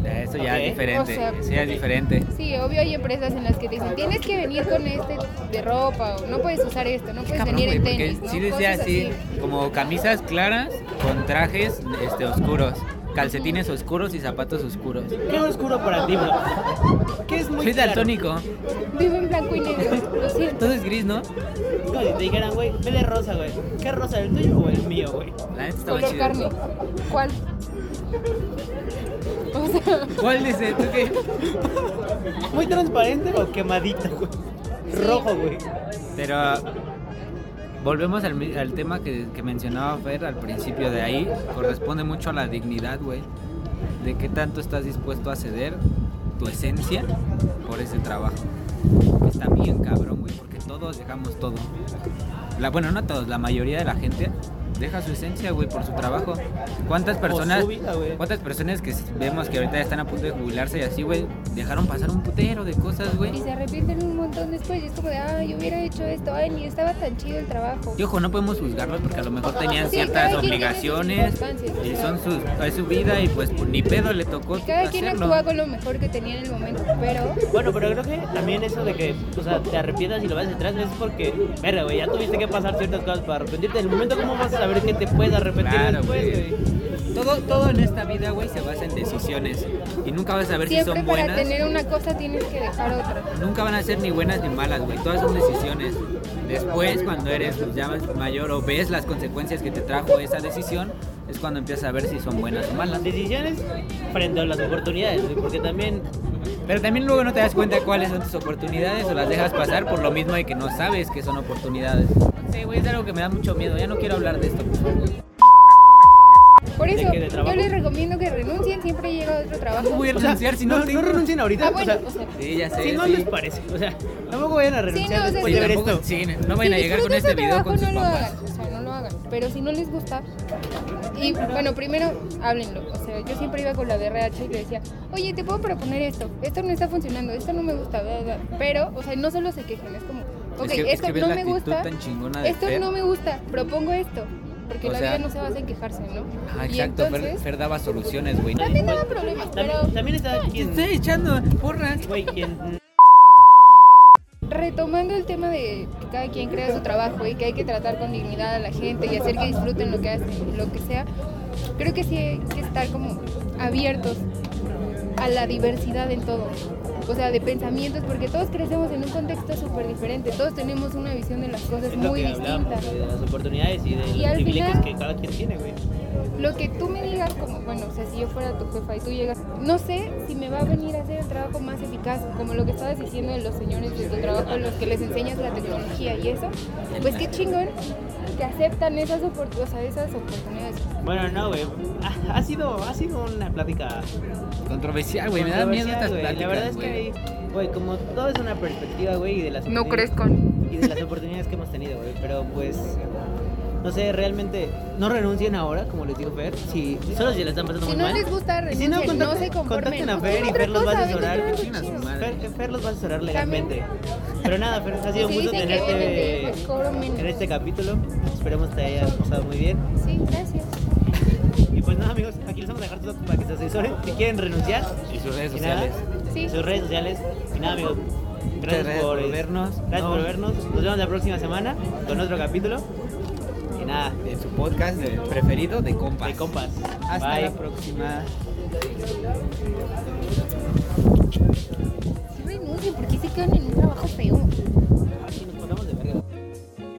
Ya, Eso ya es diferente. O sea, eso ya es diferente. sí, obvio hay empresas en las que te dicen, tienes que venir con este de ropa, o no puedes usar esto, no puedes Cabrón, venir en tenis, ¿no? sí decía Cosas así, como camisas claras con trajes este, oscuros, calcetines oscuros y zapatos oscuros. ¿Qué oscuro para ti, bro? ¿Qué es muy Soy claro? daltónico. Vivo en blanco y negro, lo siento. Todo es gris, ¿no? Como si te dijeran, güey, vele rosa, güey. ¿Qué rosa, el tuyo o el mío, güey? La neta estaba Color chido. carne. ¿Cuál? O sea, ¿Cuál dice? ¿Tú qué? ¿Muy transparente o quemadito, güey? Sí. Rojo, güey. Pero volvemos al tema que, que mencionaba Fer al principio de ahí. Corresponde mucho a la dignidad, güey. De qué tanto estás dispuesto a ceder tu esencia por ese trabajo. Está bien cabrón, güey, porque todos dejamos todo. La, bueno, no todos, la mayoría de la gente deja su esencia, güey, por su trabajo. ¿Cuántas personas, su vida, güey. cuántas personas que vemos que ahorita ya están a punto de jubilarse y así, güey, dejaron pasar un putero de cosas, güey? y se arrepienten un montón después. Y es como de, ay, hubiera hecho esto, ay, ni estaba tan chido el trabajo. Y ojo, no podemos juzgarlos porque a lo mejor tenían Sí, ciertas obligaciones y son sus, es su vida y pues ni pedo le tocó Y cada quien hacerlo. actúa con lo mejor que tenía en el momento, pero Bueno, pero creo que también eso de que, o sea, te arrepientas y lo vas atrás es porque, verga, güey, ya tuviste que pasar ciertas cosas para arrepentirte. En el momento, ¿cómo vas a saber que te puedes arrepentir Claro, después, güey. Todo, todo en esta vida, güey, se basa en decisiones y nunca vas a ver si siempre son para buenas. tener una cosa tienes que dejar otra. Nunca van a ser ni buenas ni malas, güey. Todas son decisiones. Después, cuando eres pues, ya más mayor o ves las consecuencias que te trajo esa decisión, es cuando empiezas a ver si son buenas o malas. Las decisiones frente a las oportunidades, güey, porque también Pero también luego no te das cuenta cuáles son tus oportunidades o las dejas pasar por lo mismo de que no sabes que son oportunidades. Sí, güey, es algo que me da mucho miedo. Ya no quiero hablar de esto, por favor. Por ¿De eso, trabajo? yo les recomiendo que renuncien, siempre llega otro trabajo. ¿Cómo voy a O sea, renunciar si no, no, tengo? no renuncien ahorita. Ah, bueno, o sea, o sea, Sí, ya sé. si no sí. les parece. O sea, tampoco vayan a renunciar no, o sea, después sí, de ver Tampoco- esto. sí, no vayan a llegar con disfrutan este su video trabajo, con sus no lo papás. hagan, o sea, no lo hagan. Pero si no les gusta, y bueno, primero háblenlo. O sea, yo siempre iba con la DRH y le decía, oye, te puedo proponer esto, esto no está funcionando, esto no me gusta, bla, bla". pero, o sea, no solo se quejen, es como, ok, Es que- es esto que no la me gusta, tan chingona de esto Fer. no me gusta, propongo esto, porque O la sea- vida no se basa en quejarse, ¿no? Ah, y exacto. Fer, entonces, Fer daba soluciones, güey. también daba problemas, pero También, también está Te quien, Estoy echando porras. güey, quien retomando el tema de que cada quien crea su trabajo y que hay que tratar con dignidad a la gente y hacer que disfruten lo que hacen, lo que sea, creo que sí hay que estar como abiertos a la diversidad en todo. O sea, de pensamientos, porque todos crecemos en un contexto súper diferente, todos tenemos una visión de las cosas es lo muy que hablamos, distinta. güey, de las oportunidades y de Y los privilegios final- que cada quien tiene, güey. Lo que tú me digas, como, bueno, o sea, si yo fuera tu jefa y tú llegas, no sé si me va a venir a hacer el trabajo más eficaz, como lo que estabas diciendo de los señores de tu trabajo, los que les enseñas la tecnología y eso, pues qué chingón que aceptan esas, opor- o sea, esas oportunidades. Bueno, no, güey. Ha, ha sido, ha sido una plática Controversial, güey. Me da miedo estas pláticas, La verdad es que, güey, como todo es una perspectiva, güey, y de las No oportunidades- crezcan. y de las oportunidades que hemos tenido, güey. Pero pues, no sé, realmente no renuncien ahora, como les dijo Fer. Si solo si le están pasando Si muy no mal. les gusta, si no, renuncien, no contacten- se conformen. contacten a Fer y Fer los va a asesorar. Fer, Fer los va a asesorar legalmente. Pero nada, Fer, ha sido un si gusto que tenerte menos. en este capítulo. Esperemos te haya pasado muy bien. Sí, gracias. Y pues nada, amigos, aquí les dejar tus datos para que se asesoren si quieren renunciar. Y sus redes sociales. Sí. Sus redes sociales. Y nada, amigos. Gracias, gracias por, por, vernos. Gracias no. por vernos. Nos vemos la próxima semana con otro capítulo. Y nada. De su podcast de preferido de compas. De compas. Hasta Bye. la próxima. Porque se quedan en un trabajo feo.